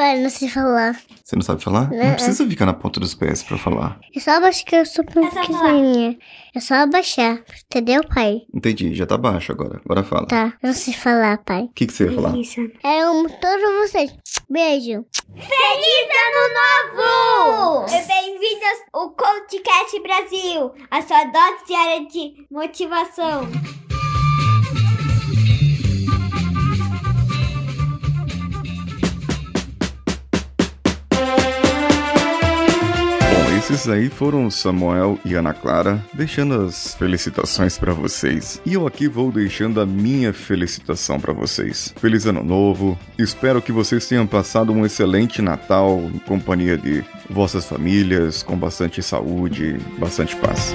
Pai, não sei falar. Você não sabe falar? Não Não. precisa ficar na ponta dos pés pra falar. É só abaixar que eu sou É só pequenininha. É só abaixar. Entendeu, pai? Entendi, já tá baixo agora. Agora fala. Tá. Não sei falar, pai. O que, que você ia falar? Isso. Eu amo todos vocês. Beijo. Feliz Ano Novo! E bem-vindos ao Coachcast Brasil, a sua dose diária de motivação. Esses aí foram Samuel e Ana Clara, deixando as felicitações pra vocês. E eu aqui vou deixando a minha felicitação pra vocês. Feliz Ano Novo. Espero que vocês tenham passado um excelente Natal em companhia de vossas famílias, com bastante saúde, bastante paz.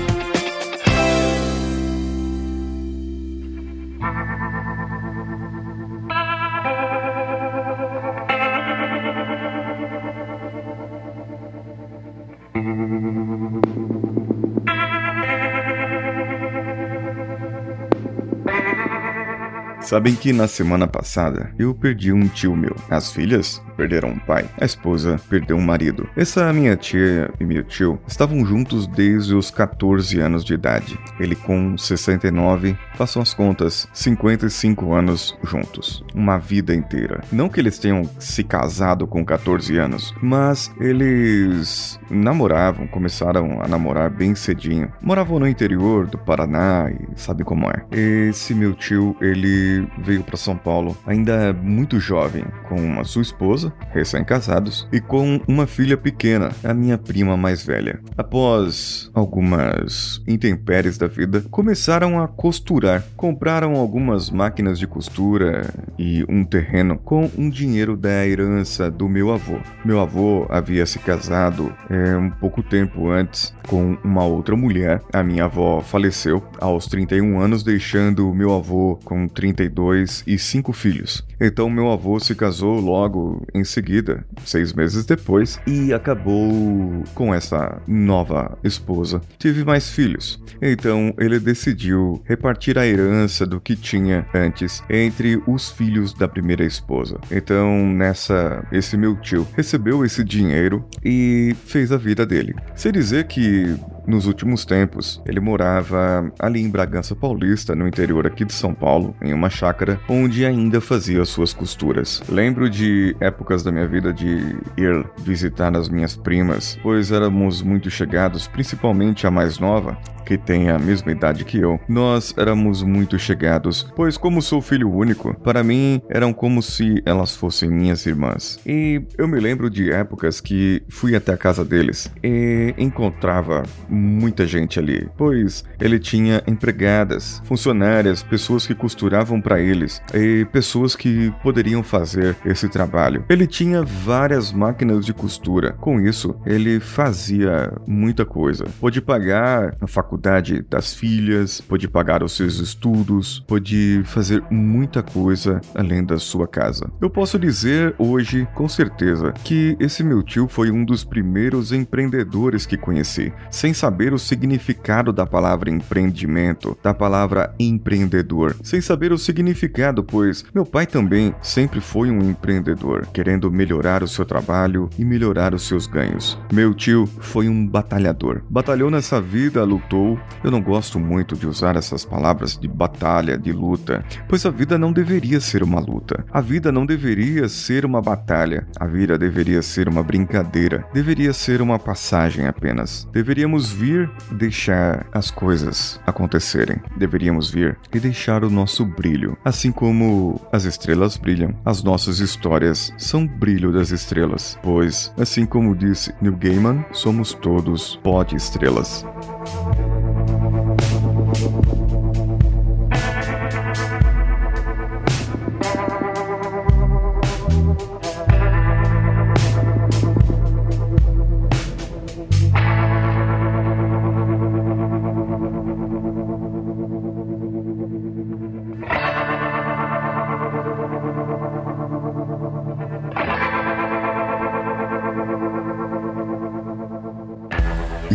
Sabem que na semana passada eu perdi um tio meu. As filhas perderam um pai. A esposa perdeu um marido. Essa minha tia e meu tio estavam juntos desde os 14 anos de idade. Ele com 69, façam as contas, 55 anos juntos. Uma vida inteira. Não que eles tenham se casado com 14 anos, mas eles namoravam, começaram a namorar bem cedinho. Moravam no interior do Paraná e sabe como é. Esse meu tio, ele veio para São Paulo ainda muito jovem, com a sua esposa, recém-casados, e com uma filha pequena, a minha prima mais velha. Após algumas intempéries da vida, começaram a costurar. Compraram algumas máquinas de costura e um terreno com um dinheiro da herança do meu avô. Meu avô havia se casado é, um pouco tempo antes com uma outra mulher. A minha avó faleceu aos 31 anos, deixando meu avô com 32 e cinco filhos. Então meu avô se casou logo em seguida, seis meses depois, e acabou com essa nova esposa. Tive mais filhos. Então ele decidiu repartir a herança do que tinha antes entre os filhos da primeira esposa. Então nessa, esse meu tio recebeu esse dinheiro e fez a vida dele. Sei dizer que nos últimos tempos, ele morava ali em Bragança Paulista, no interior aqui de São Paulo, em uma chácara onde ainda fazia suas costuras. Lembro de épocas da minha vida de ir visitar as minhas primas, pois éramos muito chegados, principalmente a mais nova, que tem a mesma idade que eu. Nós éramos muito chegados, pois como sou filho único, para mim eram como se elas fossem minhas irmãs. E eu me lembro de épocas que fui até a casa deles e encontrava muita gente ali, pois ele tinha empregadas, funcionárias, pessoas que costuravam para eles e pessoas que poderiam fazer esse trabalho. Ele tinha várias máquinas de costura. Com isso, ele fazia muita coisa. Pôde pagar a faculdade das filhas, pôde pagar os seus estudos, pôde fazer muita coisa além da sua casa. Eu posso dizer hoje, com certeza, que esse meu tio foi um dos primeiros empreendedores que conheci, sem saber o significado da palavra empreendimento, da palavra empreendedor, sem saber o significado, pois meu pai também sempre foi um empreendedor, querendo melhorar o seu trabalho e melhorar os seus ganhos. Meu tio foi um batalhador. Batalhou nessa vida, lutou. Eu não gosto muito de usar essas palavras de batalha, de luta, pois a vida não deveria ser uma luta. A vida não deveria ser uma batalha. A vida deveria ser uma brincadeira. Deveria ser uma passagem apenas. Deveríamos vir deixar as coisas acontecerem. Deveríamos vir e deixar o nosso brilho. Assim como as estrelas brilham, as nossas histórias são brilho das estrelas. Pois, assim como disse Neil Gaiman, somos todos pó de estrelas.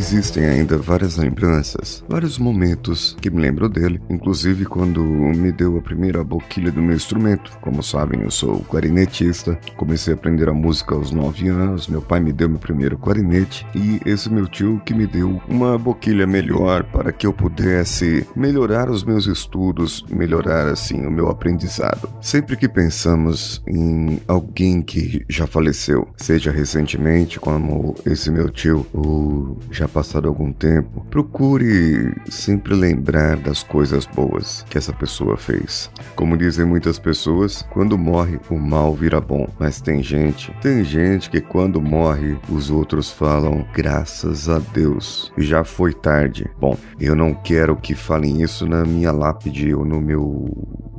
Existem ainda várias lembranças, vários momentos que me lembro dele, inclusive quando me deu a primeira boquilha do meu instrumento. Como sabem, eu sou clarinetista, comecei a aprender a música aos 9 anos, meu pai me deu meu primeiro clarinete e esse meu tio que me deu uma boquilha melhor para que eu pudesse melhorar os meus estudos, melhorar assim o meu aprendizado. Sempre que pensamos em alguém que já faleceu, seja recentemente como esse meu tio ou já passado algum tempo, procure sempre lembrar das coisas boas que essa pessoa fez. Como dizem muitas pessoas, quando morre, o mal vira bom. Mas tem gente, tem gente que quando morre, os outros falam graças a Deus. Já foi tarde. Bom, eu não quero que falem isso na minha lápide ou no meu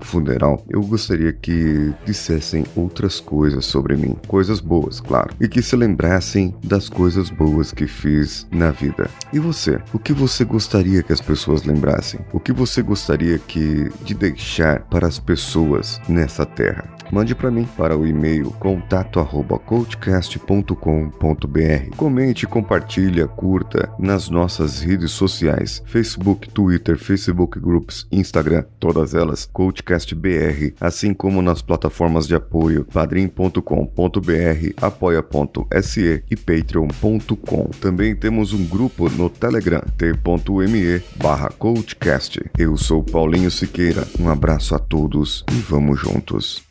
funeral. Eu gostaria que dissessem outras coisas sobre mim, coisas boas, claro, e que se lembrassem das coisas boas que fiz na vida. E você? O que você gostaria que as pessoas lembrassem? O que você gostaria que de deixar para as pessoas nessa terra? Mande para mim para o e-mail contato@coachcast.com.br. Comente, compartilha, curta nas nossas redes sociais: Facebook, Twitter, Facebook Groups, Instagram, todas elas Coachcast BR, assim como nas plataformas de apoio padrim.com.br, apoia.se e patreon.com. Também temos um grupo no Telegram t.me barra coachcast. Eu sou Paulinho Siqueira. Um abraço a todos e vamos juntos.